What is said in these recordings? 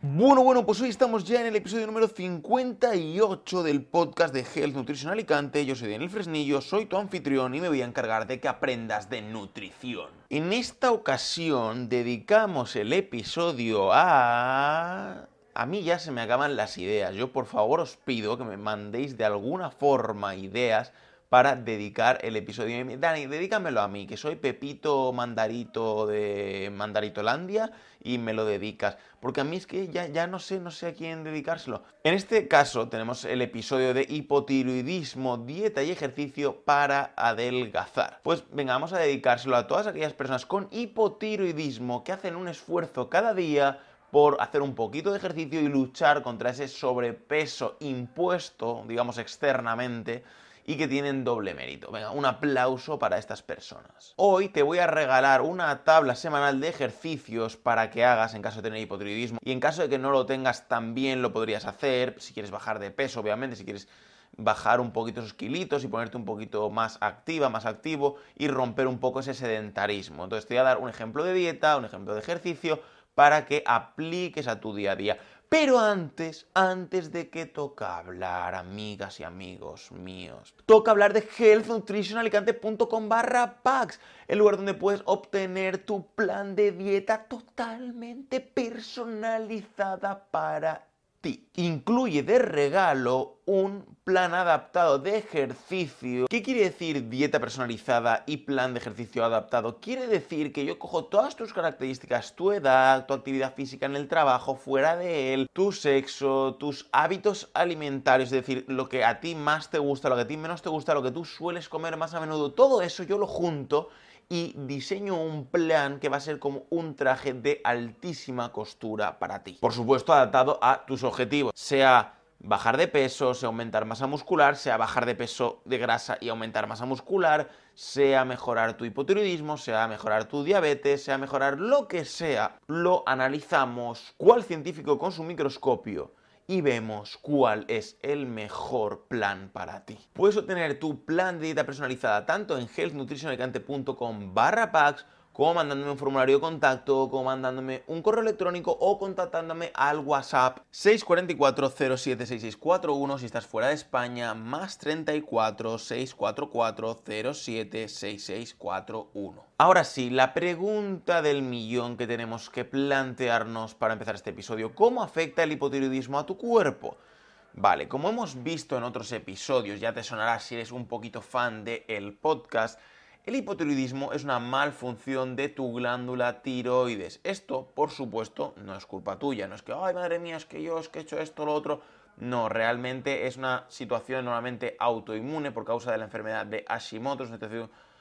Bueno, bueno, pues hoy estamos ya en el episodio número 58 del podcast de Health Nutrition Alicante. Yo soy Daniel Fresnillo, soy tu anfitrión y me voy a encargar de que aprendas de nutrición. En esta ocasión dedicamos el episodio a... A mí ya se me acaban las ideas. Yo por favor os pido que me mandéis de alguna forma ideas para dedicar el episodio. Dani, dedícamelo a mí, que soy Pepito Mandarito de Mandaritolandia y me lo dedicas. Porque a mí es que ya, ya no sé, no sé a quién dedicárselo. En este caso tenemos el episodio de hipotiroidismo, dieta y ejercicio para adelgazar. Pues venga, vamos a dedicárselo a todas aquellas personas con hipotiroidismo que hacen un esfuerzo cada día por hacer un poquito de ejercicio y luchar contra ese sobrepeso impuesto, digamos, externamente y que tienen doble mérito. Venga, un aplauso para estas personas. Hoy te voy a regalar una tabla semanal de ejercicios para que hagas en caso de tener hipotiroidismo y en caso de que no lo tengas también lo podrías hacer, si quieres bajar de peso obviamente, si quieres bajar un poquito esos kilitos y ponerte un poquito más activa, más activo y romper un poco ese sedentarismo. Entonces te voy a dar un ejemplo de dieta, un ejemplo de ejercicio para que apliques a tu día a día. Pero antes, antes de que toca hablar, amigas y amigos míos, toca hablar de healthnutritionalicante.com barra packs, el lugar donde puedes obtener tu plan de dieta totalmente personalizada para. Incluye de regalo un plan adaptado de ejercicio. ¿Qué quiere decir dieta personalizada y plan de ejercicio adaptado? Quiere decir que yo cojo todas tus características, tu edad, tu actividad física en el trabajo, fuera de él, tu sexo, tus hábitos alimentarios, es decir, lo que a ti más te gusta, lo que a ti menos te gusta, lo que tú sueles comer más a menudo, todo eso yo lo junto y diseño un plan que va a ser como un traje de altísima costura para ti. Por supuesto, adaptado a tus objetivos, sea bajar de peso, sea aumentar masa muscular, sea bajar de peso de grasa y aumentar masa muscular, sea mejorar tu hipotiroidismo, sea mejorar tu diabetes, sea mejorar lo que sea. Lo analizamos cual científico con su microscopio y vemos cuál es el mejor plan para ti. Puedes obtener tu plan de dieta personalizada tanto en healthnutritionalicante.com barra packs como mandándome un formulario de contacto, como mandándome un correo electrónico o contactándome al WhatsApp 644-076641 si estás fuera de España, más 34 644 076641. Ahora sí, la pregunta del millón que tenemos que plantearnos para empezar este episodio, ¿cómo afecta el hipotiroidismo a tu cuerpo? Vale, como hemos visto en otros episodios, ya te sonará si eres un poquito fan del el podcast, el hipotiroidismo es una malfunción de tu glándula tiroides. Esto, por supuesto, no es culpa tuya. No es que, ay, madre mía, es que yo es que he hecho esto, lo otro. No, realmente es una situación normalmente autoinmune por causa de la enfermedad de Hashimoto.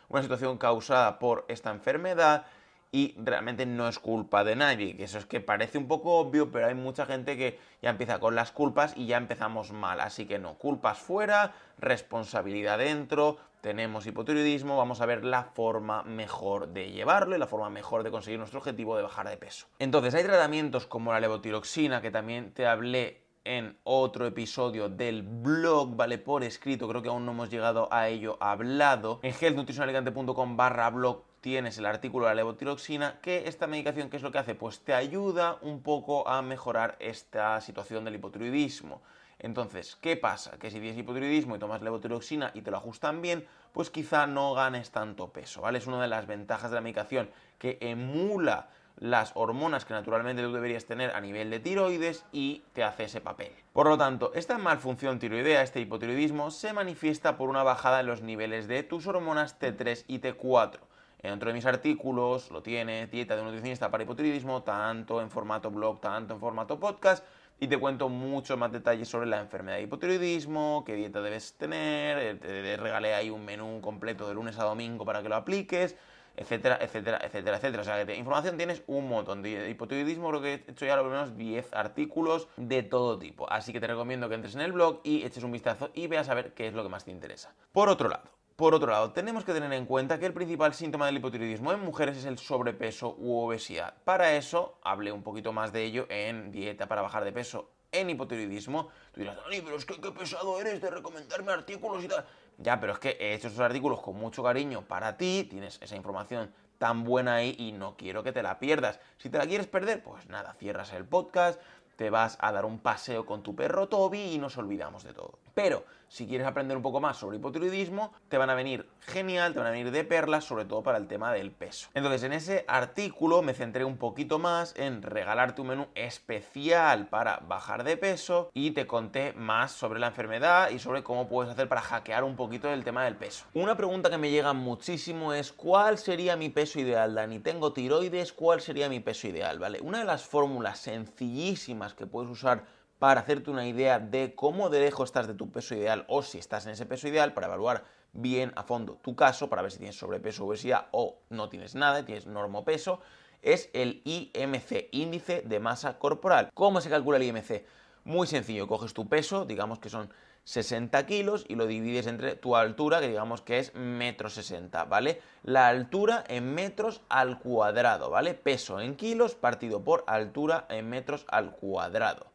Una situación causada por esta enfermedad y realmente no es culpa de nadie. Que eso es que parece un poco obvio, pero hay mucha gente que ya empieza con las culpas y ya empezamos mal. Así que no, culpas fuera, responsabilidad dentro, tenemos hipotiroidismo, vamos a ver la forma mejor de llevarlo y la forma mejor de conseguir nuestro objetivo de bajar de peso. Entonces, hay tratamientos como la levotiroxina, que también te hablé en otro episodio del blog, ¿vale? Por escrito, creo que aún no hemos llegado a ello hablado. En healthnutritionalicante.com barra blog tienes el artículo de la levotiroxina, que esta medicación, ¿qué es lo que hace? Pues te ayuda un poco a mejorar esta situación del hipotiroidismo. Entonces, ¿qué pasa? Que si tienes hipotiroidismo y tomas levotiroxina y te lo ajustan bien, pues quizá no ganes tanto peso, ¿vale? Es una de las ventajas de la medicación que emula las hormonas que naturalmente tú deberías tener a nivel de tiroides y te hace ese papel. Por lo tanto, esta malfunción tiroidea, este hipotiroidismo, se manifiesta por una bajada en los niveles de tus hormonas T3 y T4. En otro de mis artículos lo tienes, dieta de un nutricionista para hipotiroidismo, tanto en formato blog, tanto en formato podcast, y te cuento muchos más detalles sobre la enfermedad de hipotiroidismo, qué dieta debes tener, eh, te regalé ahí un menú completo de lunes a domingo para que lo apliques, etcétera, etcétera, etcétera, etcétera. O sea, que de información tienes un montón. De hipotiroidismo creo que he hecho ya lo menos 10 artículos de todo tipo. Así que te recomiendo que entres en el blog y eches un vistazo y veas a ver qué es lo que más te interesa. Por otro lado, Por otro lado, tenemos que tener en cuenta que el principal síntoma del hipotiroidismo en mujeres es el sobrepeso u obesidad. Para eso, hablé un poquito más de ello en Dieta para bajar de peso en hipotiroidismo. Tú dirás, Dani, pero es que qué pesado eres de recomendarme artículos y tal. Ya, pero es que he hecho esos artículos con mucho cariño para ti, tienes esa información tan buena ahí y no quiero que te la pierdas. Si te la quieres perder, pues nada, cierras el podcast, te vas a dar un paseo con tu perro Toby y nos olvidamos de todo. Pero si quieres aprender un poco más sobre hipotiroidismo, te van a venir genial, te van a venir de perlas, sobre todo para el tema del peso. Entonces, en ese artículo me centré un poquito más en regalarte un menú especial para bajar de peso y te conté más sobre la enfermedad y sobre cómo puedes hacer para hackear un poquito el tema del peso. Una pregunta que me llega muchísimo es ¿cuál sería mi peso ideal, Dani? Tengo tiroides, ¿cuál sería mi peso ideal? ¿Vale? Una de las fórmulas sencillísimas que puedes usar para hacerte una idea de cómo de lejos estás de tu peso ideal o si estás en ese peso ideal para evaluar bien a fondo tu caso, para ver si tienes sobrepeso o obesidad o no tienes nada, tienes normopeso, es el IMC, índice de masa corporal. ¿Cómo se calcula el IMC? Muy sencillo, coges tu peso, digamos que son 60 kilos y lo divides entre tu altura, que digamos que es metro 60, ¿vale? La altura en metros al cuadrado, ¿vale? Peso en kilos partido por altura en metros al cuadrado.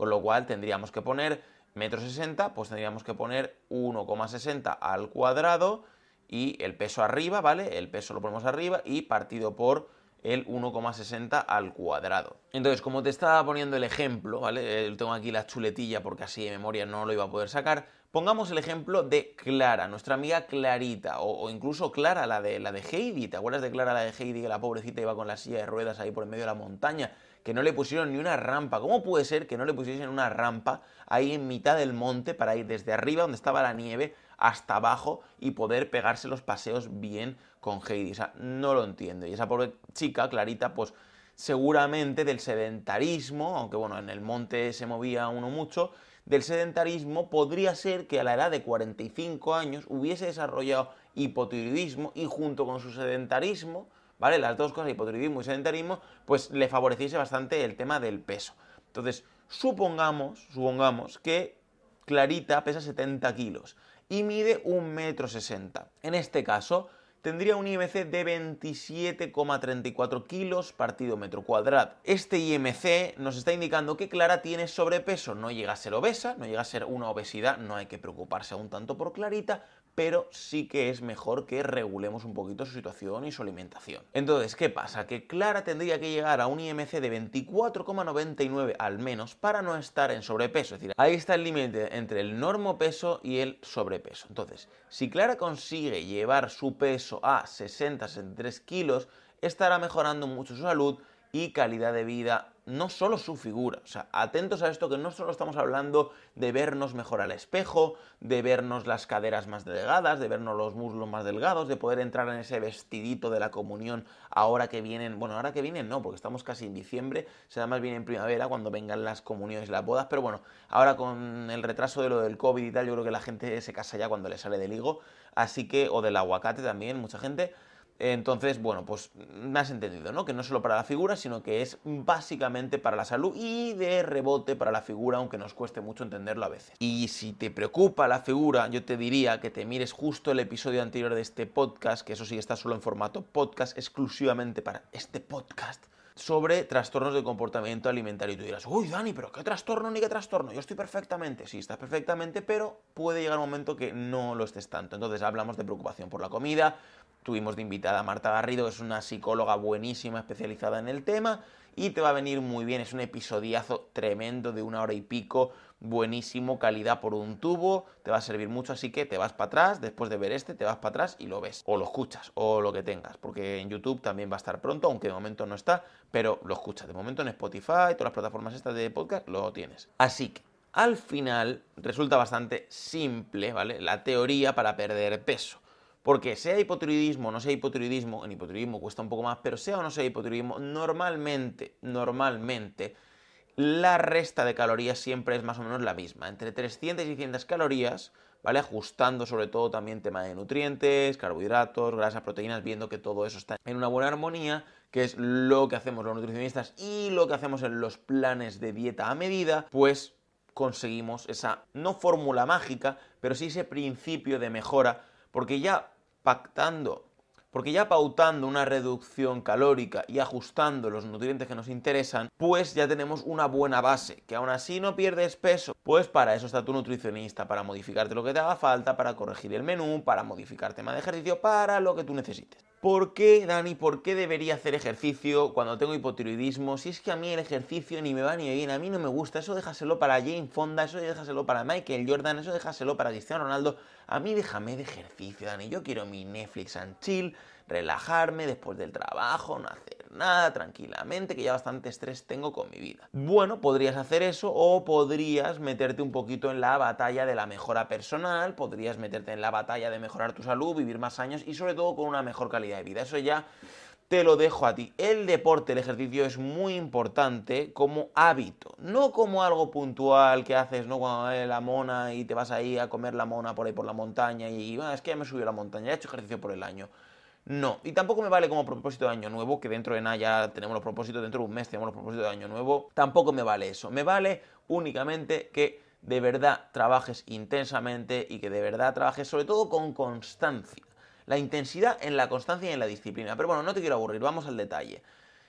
Con lo cual tendríamos que poner metro 60, pues tendríamos que poner 1,60 al cuadrado y el peso arriba, ¿vale? El peso lo ponemos arriba y partido por el 1,60 al cuadrado. Entonces, como te estaba poniendo el ejemplo, ¿vale? Eh, tengo aquí la chuletilla porque así de memoria no lo iba a poder sacar. Pongamos el ejemplo de Clara, nuestra amiga Clarita, o, incluso Clara, la de, la de Heidi. ¿Te acuerdas de Clara, la de Heidi, que la pobrecita iba con la silla de ruedas ahí por en medio de la montaña? Que no le pusieron ni una rampa. ¿Cómo puede ser que no le pusiesen una rampa ahí en mitad del monte para ir desde arriba donde estaba la nieve hasta abajo y poder pegarse los paseos bien con Heidi? O sea, no lo entiendo. Y esa pobre chica, Clarita, pues seguramente del sedentarismo, aunque bueno, en el monte se movía uno mucho, del sedentarismo podría ser que a la edad de 45 años hubiese desarrollado hipotiroidismo y junto con su sedentarismo ¿vale? Las dos cosas, hipotiroidismo y sedentarismo, pues le favoreciese bastante el tema del peso. Entonces, supongamos, supongamos que Clarita pesa 70 kilos y mide 1,60 metro. En este caso, tendría un IMC de 27,34 kilos partido metro cuadrado. Este IMC nos está indicando que Clara tiene sobrepeso, no llega a ser obesa, no llega a ser una obesidad, no hay que preocuparse aún tanto por Clarita, pero sí que es mejor que regulemos un poquito su situación y su alimentación. Entonces, ¿qué pasa? Que Clara tendría que llegar a un IMC de 24,99 al menos para no estar en sobrepeso. Es decir, ahí está el límite entre el normopeso y el sobrepeso. Entonces, si Clara consigue llevar su peso a 60-63 kilos, estará mejorando mucho su salud y calidad de vida no solo su figura. O sea, atentos a esto que no solo estamos hablando de vernos mejor al espejo, de vernos las caderas más delgadas, de vernos los muslos más delgados, de poder entrar en ese vestidito de la comunión ahora que vienen, bueno, ahora que vienen no, porque estamos casi en diciembre, será más bien en primavera cuando vengan las comuniones y las bodas, pero bueno, ahora con el retraso de lo del COVID y tal, yo creo que la gente se casa ya cuando le sale del higo, así que, o del aguacate también, mucha gente, entonces, bueno, pues me has entendido, ¿no? Que no solo para la figura, sino que es básicamente para la salud y de rebote para la figura, aunque nos cueste mucho entenderlo a veces. Y si te preocupa la figura, yo te diría que te mires justo el episodio anterior de este podcast, que eso sí está solo en formato podcast, exclusivamente para este podcast sobre trastornos de comportamiento alimentario. Y tú dirás, uy, Dani, pero ¿qué trastorno ni qué trastorno? Yo estoy perfectamente. Sí, estás perfectamente, pero puede llegar un momento que no lo estés tanto. Entonces hablamos de preocupación por la comida, Tuvimos de invitada a Marta Garrido, que es una psicóloga buenísima, especializada en el tema, y te va a venir muy bien. Es un episodiazo tremendo de una hora y pico, buenísimo, calidad por un tubo, te va a servir mucho, así que te vas para atrás, después de ver este, te vas para atrás y lo ves, o lo escuchas, o lo que tengas, porque en YouTube también va a estar pronto, aunque de momento no está, pero lo escuchas. De momento en Spotify, todas las plataformas estas de podcast, lo tienes. Así que al final resulta bastante simple, ¿vale? La teoría para perder peso. Porque sea hipotiroidismo o no sea hipotiroidismo, en hipotiroidismo cuesta un poco más, pero sea o no sea hipotiroidismo, normalmente, normalmente, la resta de calorías siempre es más o menos la misma, entre 300 y 600 calorías, ¿vale? Ajustando sobre todo también tema de nutrientes, carbohidratos, grasas, proteínas, viendo que todo eso está en una buena armonía, que es lo que hacemos los nutricionistas y lo que hacemos en los planes de dieta a medida, pues conseguimos esa, no fórmula mágica, pero sí ese principio de mejora porque ya pactando porque ya pautando una reducción calórica y ajustando los nutrientes que nos interesan, pues ya tenemos una buena base, que aún así no pierdes peso. Pues para eso está tu nutricionista, para modificarte lo que te haga falta, para corregir el menú, para modificar tema de ejercicio, para lo que tú necesites. ¿Por qué, Dani, por qué debería hacer ejercicio cuando tengo hipotiroidismo? Si es que a mí el ejercicio ni me va ni viene, a mí no me gusta, eso déjaselo para Jane Fonda, eso déjaselo para Michael Jordan, eso déjaselo para Cristiano Ronaldo. A mí déjame de ejercicio, Dani, yo quiero mi Netflix and chill, relajarme después del trabajo, no hacer nada, tranquilamente, que ya bastante estrés tengo con mi vida. Bueno, podrías hacer eso o podrías meterte un poquito en la batalla de la mejora personal, podrías meterte en la batalla de mejorar tu salud, vivir más años y sobre todo con una mejor calidad de vida. Eso ya te lo dejo a ti. El deporte, el ejercicio es muy importante como hábito, no como algo puntual que haces, ¿no? Cuando la mona y te vas ahí a comer la mona por ahí por la montaña y ah, es que ya me subió la montaña, he hecho ejercicio por el año. No, y tampoco me vale como propósito de año nuevo, que dentro de nada ya tenemos los propósitos, dentro de un mes tenemos los propósitos de año nuevo. Tampoco me vale eso. Me vale únicamente que de verdad trabajes intensamente y que de verdad trabajes sobre todo con constancia. La intensidad en la constancia y en la disciplina. Pero bueno, no te quiero aburrir, vamos al detalle.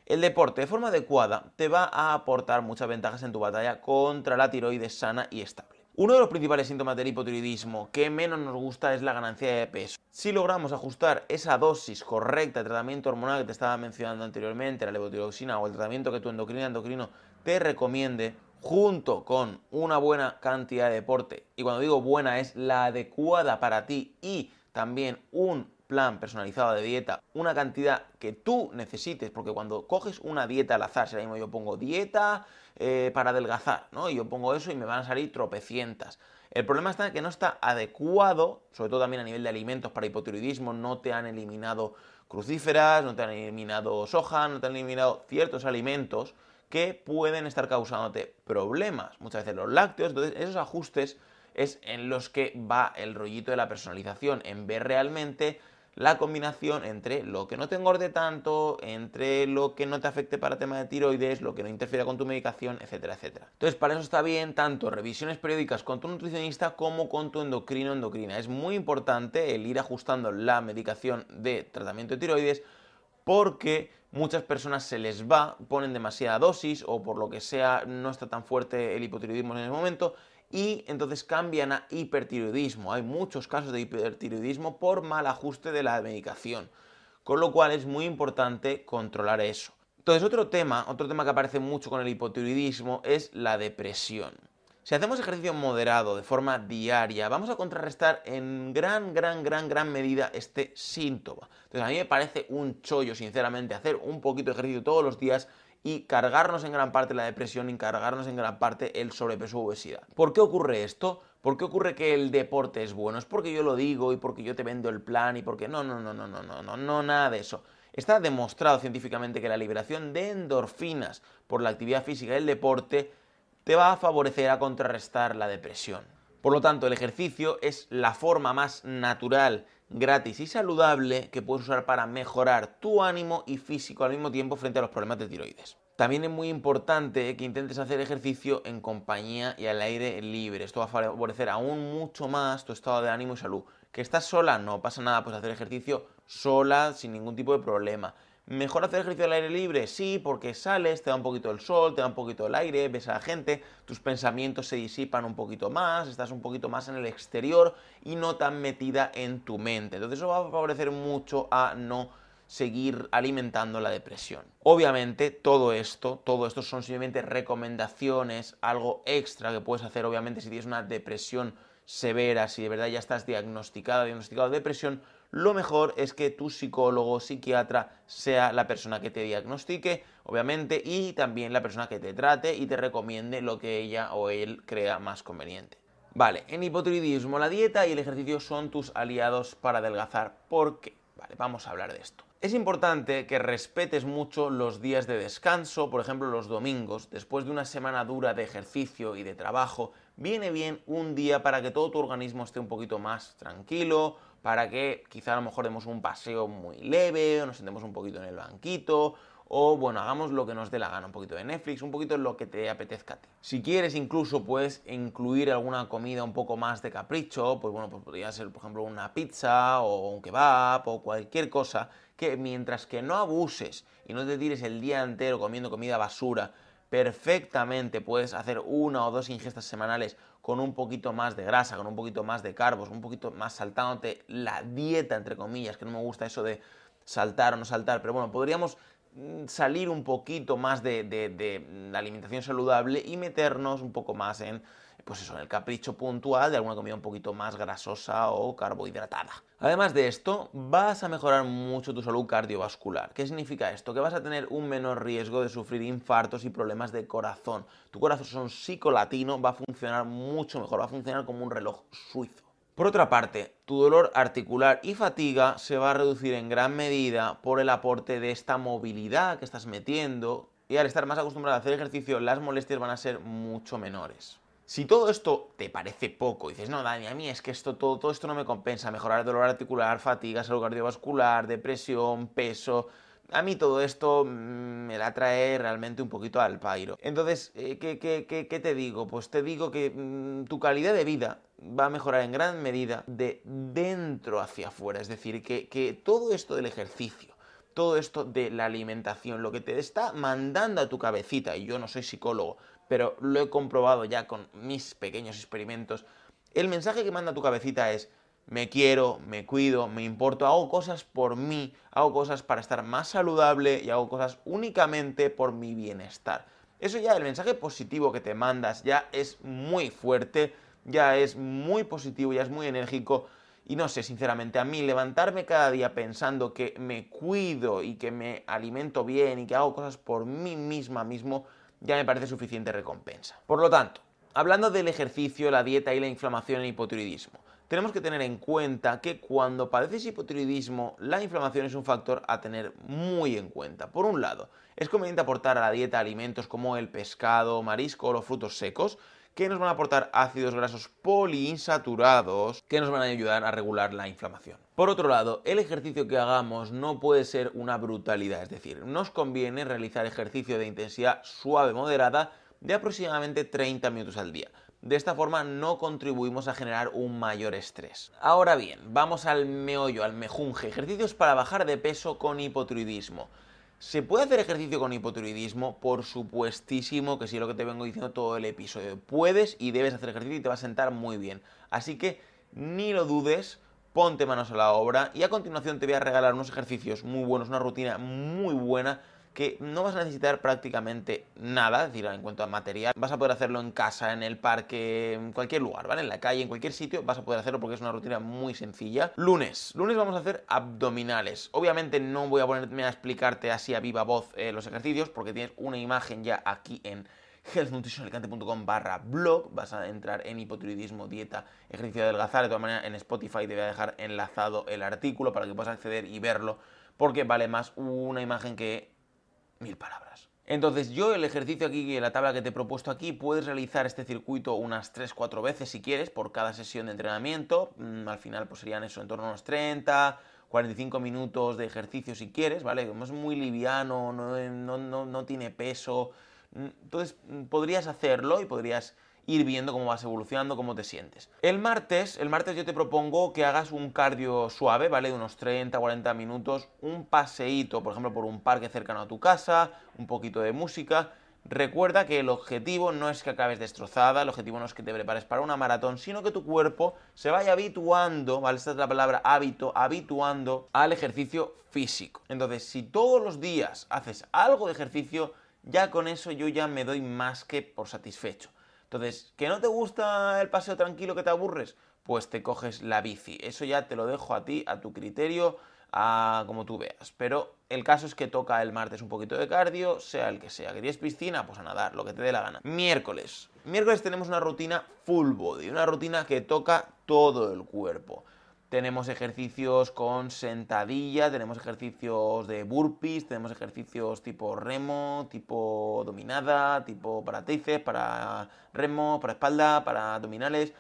El deporte de forma adecuada te va a aportar muchas ventajas en tu batalla contra la tiroides sana y estable. Uno de los principales síntomas del hipotiroidismo que menos nos gusta es la ganancia de peso. Si logramos ajustar esa dosis correcta de tratamiento hormonal que te estaba mencionando anteriormente, la levotiroxina o el tratamiento que tu endocrina endocrino te recomiende, junto con una buena cantidad de deporte, y cuando digo buena es la adecuada para ti y también un plan personalizado de dieta, una cantidad que tú necesites, porque cuando coges una dieta al azar, si ahora mismo yo pongo dieta eh, para adelgazar, ¿no? Y yo pongo eso y me van a salir tropecientas. El problema está en que no está adecuado, sobre todo también a nivel de alimentos para hipotiroidismo, no te han eliminado crucíferas, no te han eliminado soja, no te han eliminado ciertos alimentos que pueden estar causándote problemas. Muchas veces los lácteos, entonces esos ajustes es en los que va el rollito de la personalización, en ver realmente la combinación entre lo que no te engorde tanto, entre lo que no te afecte para tema de tiroides, lo que no interfiera con tu medicación, etcétera, etcétera. Entonces, para eso está bien tanto revisiones periódicas con tu nutricionista como con tu endocrino endocrina. Es muy importante el ir ajustando la medicación de tratamiento de tiroides porque muchas personas se les va, ponen demasiada dosis o por lo que sea no está tan fuerte el hipotiroidismo en el momento y entonces cambian a hipertiroidismo. Hay muchos casos de hipertiroidismo por mal ajuste de la medicación, con lo cual es muy importante controlar eso. Entonces, otro tema, otro tema que aparece mucho con el hipotiroidismo es la depresión. Si hacemos ejercicio moderado de forma diaria, vamos a contrarrestar en gran, gran, gran, gran medida este síntoma. Entonces, a mí me parece un chollo, sinceramente, hacer un poquito de ejercicio todos los días y cargarnos en gran parte la depresión y cargarnos en gran parte el sobrepeso u obesidad. ¿Por qué ocurre esto? ¿Por qué ocurre que el deporte es bueno? ¿Es porque yo lo digo y porque yo te vendo el plan y porque no, no, no, no, no, no, no, no nada de eso. Está demostrado científicamente que la liberación de endorfinas por la actividad física y el deporte te va a favorecer a contrarrestar la depresión. Por lo tanto, el ejercicio es la forma más natural gratis y saludable que puedes usar para mejorar tu ánimo y físico al mismo tiempo frente a los problemas de tiroides. También es muy importante que intentes hacer ejercicio en compañía y al aire libre. Esto va a favorecer aún mucho más tu estado de ánimo y salud. Que estás sola, no pasa nada, pues hacer ejercicio sola sin ningún tipo de problema. ¿Mejor hacer ejercicio al aire libre? Sí, porque sales, te da un poquito el sol, te da un poquito el aire, ves a la gente, tus pensamientos se disipan un poquito más, estás un poquito más en el exterior y no tan metida en tu mente. Entonces eso va a favorecer mucho a no seguir alimentando la depresión. Obviamente todo esto, todo esto son simplemente recomendaciones, algo extra que puedes hacer obviamente si tienes una depresión severa, si de verdad ya estás diagnosticada, diagnosticado de depresión, lo mejor es que tu psicólogo, psiquiatra, sea la persona que te diagnostique, obviamente, y también la persona que te trate y te recomiende lo que ella o él crea más conveniente. Vale, en hipotiroidismo la dieta y el ejercicio son tus aliados para adelgazar. ¿Por qué? Vale, vamos a hablar de esto. Es importante que respetes mucho los días de descanso, por ejemplo los domingos, después de una semana dura de ejercicio y de trabajo, viene bien un día para que todo tu organismo esté un poquito más tranquilo, para que quizá a lo mejor demos un paseo muy leve, o nos sentemos un poquito en el banquito, o bueno, hagamos lo que nos dé la gana, un poquito de Netflix, un poquito lo que te apetezca a ti. Si quieres incluso puedes incluir alguna comida un poco más de capricho, pues bueno, pues podría ser por ejemplo una pizza o un kebab o cualquier cosa que mientras que no abuses y no te tires el día entero comiendo comida basura, perfectamente puedes hacer una o dos ingestas semanales con un poquito más de grasa, con un poquito más de carbos, un poquito más saltándote la dieta, entre comillas, que no me gusta eso de saltar o no saltar, pero bueno, podríamos Mm, salir un poquito más de, la alimentación saludable y meternos un poco más en, pues eso, el capricho puntual de alguna comida un poquito más grasosa o carbohidratada. Además de esto, vas a mejorar mucho tu salud cardiovascular. ¿Qué significa esto? Que vas a tener un menor riesgo de sufrir infartos y problemas de corazón. Tu corazón psicolatino va a funcionar mucho mejor, va a funcionar como un reloj suizo. Por otra parte, tu dolor articular y fatiga se va a reducir en gran medida por el aporte de esta movilidad que estás metiendo y al estar más acostumbrado a hacer ejercicio las molestias van a ser mucho menores. Si todo esto te parece poco, dices, no, Dani, a mí es que esto, todo, todo esto no me compensa, mejorar el dolor articular, fatiga, salud cardiovascular, depresión, peso, a mí todo esto mm, me la trae realmente un poquito al pairo. Entonces, eh, ¿qué, qué, te digo? Pues te digo que mm, tu calidad de vida va a mejorar en gran medida de dentro hacia afuera. Es decir, que, que todo esto del ejercicio, todo esto de la alimentación, lo que te está mandando a tu cabecita, y yo no soy psicólogo, pero lo he comprobado ya con mis pequeños experimentos, el mensaje que manda tu cabecita es, me quiero, me cuido, me importo, hago cosas por mí, hago cosas para estar más saludable y hago cosas únicamente por mi bienestar. Eso ya, el mensaje positivo que te mandas ya es muy fuerte, ya es muy positivo, ya es muy enérgico. Y no sé, sinceramente, a mí levantarme cada día pensando que me cuido y que me alimento bien y que hago cosas por mí misma mismo, ya me parece suficiente recompensa. Por lo tanto, hablando del ejercicio, la dieta y la inflamación en hipotiroidismo, tenemos que tener en cuenta que cuando padeces hipotiroidismo, la inflamación es un factor a tener muy en cuenta. Por un lado, es conveniente aportar a la dieta alimentos como el pescado, marisco o los frutos secos, que nos van a aportar ácidos grasos poliinsaturados que nos van a ayudar a regular la inflamación. Por otro lado, el ejercicio que hagamos no puede ser una brutalidad, es decir, nos conviene realizar ejercicio de intensidad suave moderada de aproximadamente 30 minutos al día. De esta forma no contribuimos a generar un mayor estrés. Ahora bien, vamos al meollo, al mejunje. Ejercicios para bajar de peso con hipotiroidismo. ¿Se puede hacer ejercicio con hipotiroidismo? Por supuestísimo que sí, lo que te vengo diciendo todo el episodio. Puedes y debes hacer ejercicio y te va a sentar muy bien. Así que ni lo dudes, ponte manos a la obra y a continuación te voy a regalar unos ejercicios muy buenos, una rutina muy buena que no vas a necesitar prácticamente nada, es decir, en cuanto a material, vas a poder hacerlo en casa, en el parque, en cualquier lugar, ¿vale? En la calle, en cualquier sitio, vas a poder hacerlo porque es una rutina muy sencilla. Lunes, lunes vamos a hacer abdominales. Obviamente no voy a ponerme a explicarte así a viva voz eh, los ejercicios porque tienes una imagen ya aquí en healthnutritionalicante.com barra blog, vas a entrar en hipotiroidismo, dieta, ejercicio de adelgazar, de todas maneras en Spotify te voy a dejar enlazado el artículo para que puedas acceder y verlo, porque vale más una imagen que mil palabras. Entonces yo el ejercicio aquí, la tabla que te he propuesto aquí, puedes realizar este circuito unas 3-4 veces si quieres por cada sesión de entrenamiento. Mm, al final pues serían eso, en torno a unos 30, 45 minutos de ejercicio si quieres, ¿vale? Como es muy liviano, no, no, no tiene peso. Mm, entonces mm, podrías hacerlo y podrías ir viendo cómo vas evolucionando, cómo te sientes. El martes, el martes yo te propongo que hagas un cardio suave, ¿vale? De unos 30, 40 minutos, un paseíto, por ejemplo, por un parque cercano a tu casa, un poquito de música. Recuerda que el objetivo no es que acabes destrozada, el objetivo no es que te prepares para una maratón, sino que tu cuerpo se vaya habituando, ¿vale? Esta es la palabra hábito, habituando al ejercicio físico. Entonces, si todos los días haces algo de ejercicio, ya con eso yo ya me doy más que por satisfecho. Entonces, ¿que no te gusta el paseo tranquilo que te aburres? Pues te coges la bici. Eso ya te lo dejo a ti, a tu criterio, a como tú veas. Pero el caso es que toca el martes un poquito de cardio, sea el que sea. ¿Querías piscina? Pues a nadar, lo que te dé la gana. Miércoles. Miércoles tenemos una rutina full body, una rutina que toca todo el cuerpo. Tenemos ejercicios con sentadilla, tenemos ejercicios de burpees, tenemos ejercicios tipo remo, tipo dominada, tipo para tríceps, para remo, para espalda, para abdominales.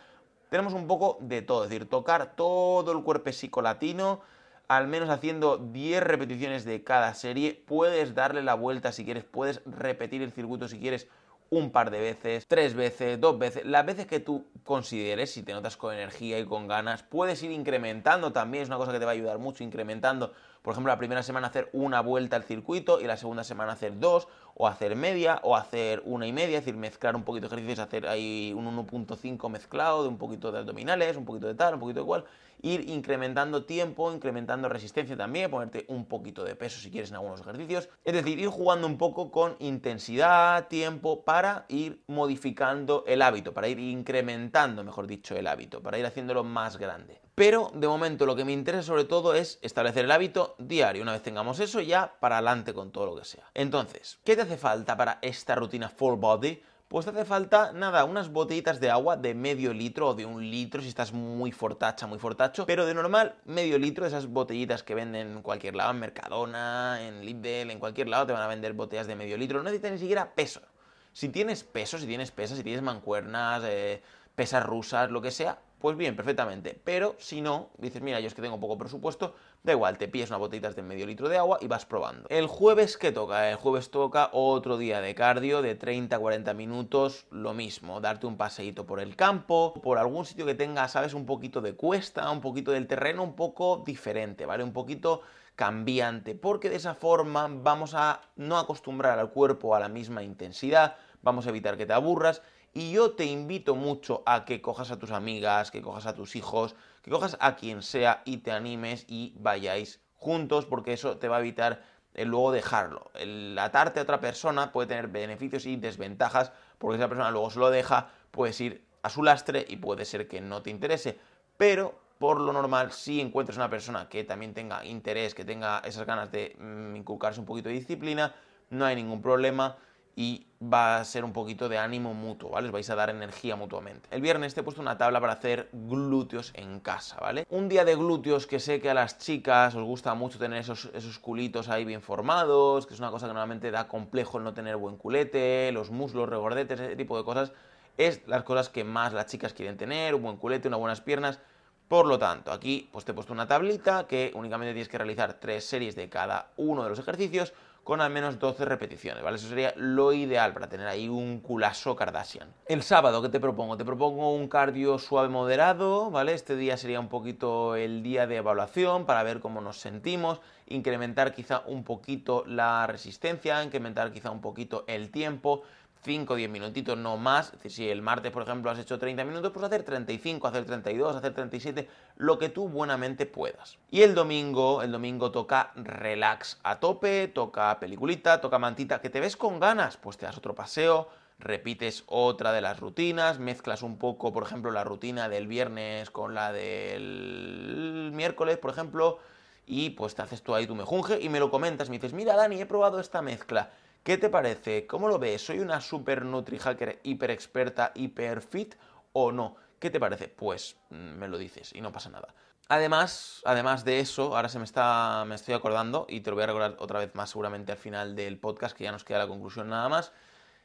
Tenemos un poco de todo, es decir, tocar todo el cuerpo latino al menos haciendo 10 repeticiones de cada serie. Puedes darle la vuelta si quieres, puedes repetir el circuito si quieres un par de veces, tres veces, dos veces, las veces que tú consideres, si te notas con energía y con ganas, puedes ir incrementando también, es una cosa que te va a ayudar mucho, incrementando, por ejemplo, la primera semana hacer una vuelta al circuito y la segunda semana hacer dos, o hacer media, o hacer una y media, es decir, mezclar un poquito de ejercicios, hacer ahí un 1.5 mezclado de un poquito de abdominales, un poquito de tal, un poquito de cual, ir incrementando tiempo, incrementando resistencia también, ponerte un poquito de peso si quieres en algunos ejercicios. Es decir, ir jugando un poco con intensidad, tiempo, para ir modificando el hábito, para ir incrementando, mejor dicho, el hábito, para ir haciéndolo más grande. Pero de momento lo que me interesa sobre todo es establecer el hábito diario. Una vez tengamos eso, ya para adelante con todo lo que sea. Entonces, ¿qué te hace falta para esta rutina full body? Pues te hace falta, nada, unas botellitas de agua de medio litro o de un litro si estás muy fortacha, muy fortacho. Pero de normal, medio litro de esas botellitas que venden en cualquier lado, en Mercadona, en Lidl, en cualquier lado te van a vender botellas de medio litro. No necesitas ni siquiera peso. Si tienes peso, si tienes pesas, si tienes mancuernas, eh, pesas rusas, lo que sea, pues bien, perfectamente. Pero si no, dices, mira, yo es que tengo poco presupuesto, da igual, te pillas unas botellitas de medio litro de agua y vas probando. El jueves, ¿qué toca? El jueves toca otro día de cardio de 30-40 minutos, lo mismo, darte un paseíto por el campo, por algún sitio que tenga, sabes, un poquito de cuesta, un poquito del terreno un poco diferente, ¿vale? Un poquito cambiante, porque de esa forma vamos a no acostumbrar al cuerpo a la misma intensidad, vamos a evitar que te aburras y yo te invito mucho a que cojas a tus amigas, que cojas a tus hijos, que cojas a quien sea y te animes y vayáis juntos, porque eso te va a evitar el luego dejarlo. El atarte a otra persona puede tener beneficios y desventajas, porque esa persona luego se lo deja, puedes ir a su lastre y puede ser que no te interese. Pero por lo normal, si encuentras una persona que también tenga interés, que tenga esas ganas de mm, inculcarse un poquito de disciplina, no hay ningún problema y va a ser un poquito de ánimo mutuo, ¿vale? Os vais a dar energía mutuamente. El viernes te he puesto una tabla para hacer glúteos en casa, ¿vale? Un día de glúteos que sé que a las chicas os gusta mucho tener esos, esos culitos ahí bien formados, que es una cosa que normalmente da complejo el no tener buen culete, los muslos regordetes, ese tipo de cosas, es las cosas que más las chicas quieren tener, un buen culete, unas buenas piernas. Por lo tanto, aquí pues te he puesto una tablita que únicamente tienes que realizar tres series de cada uno de los ejercicios con al menos 12 repeticiones, ¿vale? Eso sería lo ideal para tener ahí un culazo Kardashian. El sábado, ¿qué te propongo? Te propongo un cardio suave moderado, ¿vale? Este día sería un poquito el día de evaluación para ver cómo nos sentimos, incrementar quizá un poquito la resistencia, incrementar quizá un poquito el tiempo, 5 o 10 minutitos, no más. Si el martes, por ejemplo, has hecho 30 minutos, pues hacer 35, hacer 32, hacer 37, lo que tú buenamente puedas. Y el domingo, el domingo toca relax a tope, toca peliculita, toca mantita, que te ves con ganas, pues te das otro paseo, repites otra de las rutinas, mezclas un poco, por ejemplo, la rutina del viernes con la del miércoles, por ejemplo, y pues te haces tú ahí tu mejunje y me lo comentas, me dices, mira Dani, he probado esta mezcla ¿Qué te parece? ¿Cómo lo ves? ¿Soy una super nutri-hacker hiper experta, hiper fit o no? ¿Qué te parece? Pues mm, me lo dices y no pasa nada. Además, además de eso, ahora se me está me estoy acordando y te lo voy a recordar otra vez más seguramente al final del podcast que ya nos queda la conclusión nada más,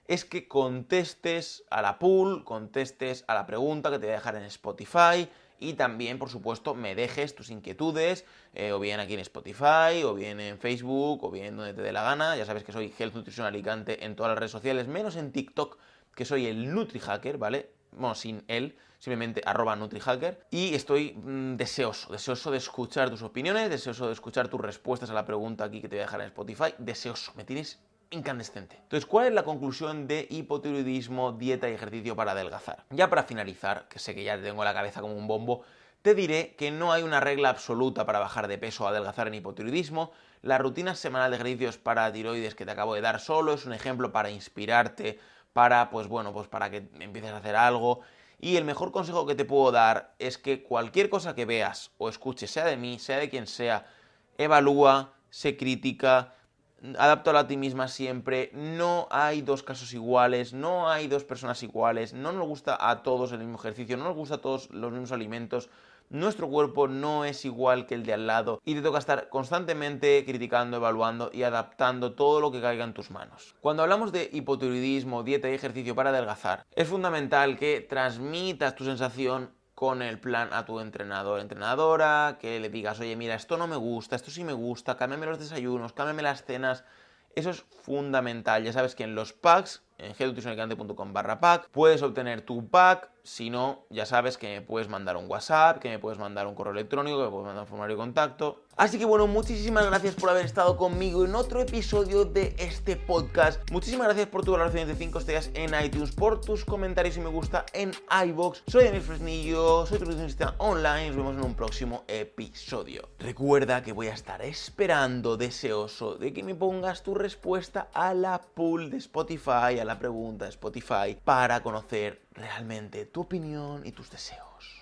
es que contestes a la pool, contestes a la pregunta que te voy a dejar en Spotify, y también, por supuesto, me dejes tus inquietudes, eh, o bien aquí en Spotify, o bien en Facebook, o bien donde te dé la gana. Ya sabes que soy Health Nutrition Alicante en todas las redes sociales, menos en TikTok, que soy el NutriHacker, ¿vale? Bueno, sin él, simplemente arroba NutriHacker. Y estoy mm, deseoso, deseoso de escuchar tus opiniones, deseoso de escuchar tus respuestas a la pregunta aquí que te voy a dejar en Spotify. Deseoso, me tienes incandescente. Entonces, ¿cuál es la conclusión de hipotiroidismo, dieta y ejercicio para adelgazar? Ya para finalizar, que sé que ya te tengo la cabeza como un bombo, te diré que no hay una regla absoluta para bajar de peso o adelgazar en hipotiroidismo. La rutina semanal de ejercicios para tiroides que te acabo de dar solo es un ejemplo para inspirarte, para, pues bueno, pues para que empieces a hacer algo. Y el mejor consejo que te puedo dar es que cualquier cosa que veas o escuches, sea de mí, sea de quien sea, evalúa, se critica, adáptalo a ti misma siempre, no hay dos casos iguales, no hay dos personas iguales, no nos gusta a todos el mismo ejercicio, no nos gusta a todos los mismos alimentos, nuestro cuerpo no es igual que el de al lado y te toca estar constantemente criticando, evaluando y adaptando todo lo que caiga en tus manos. Cuando hablamos de hipotiroidismo, dieta y ejercicio para adelgazar, es fundamental que transmitas tu sensación con el plan a tu entrenador, entrenadora, que le digas, oye, mira, esto no me gusta, esto sí me gusta, cámbiame los desayunos, cámbiame las cenas. Eso es fundamental. Ya sabes que en los packs, en geonutricionalcante.com barra pack, puedes obtener tu pack si no, ya sabes que me puedes mandar un WhatsApp, que me puedes mandar un correo electrónico, que me puedes mandar un formulario de contacto. Así que bueno, muchísimas gracias por haber estado conmigo en otro episodio de este podcast. Muchísimas gracias por tus valoraciones de 5 estrellas en iTunes, por tus comentarios y me gusta en iBox. Soy Daniel Fresnillo, soy tu nutricionista online. Nos vemos en un próximo episodio. Recuerda que voy a estar esperando, deseoso de que me pongas tu respuesta a la pool de Spotify, a la pregunta de Spotify, para conocer realmente tu opinión y tus deseos.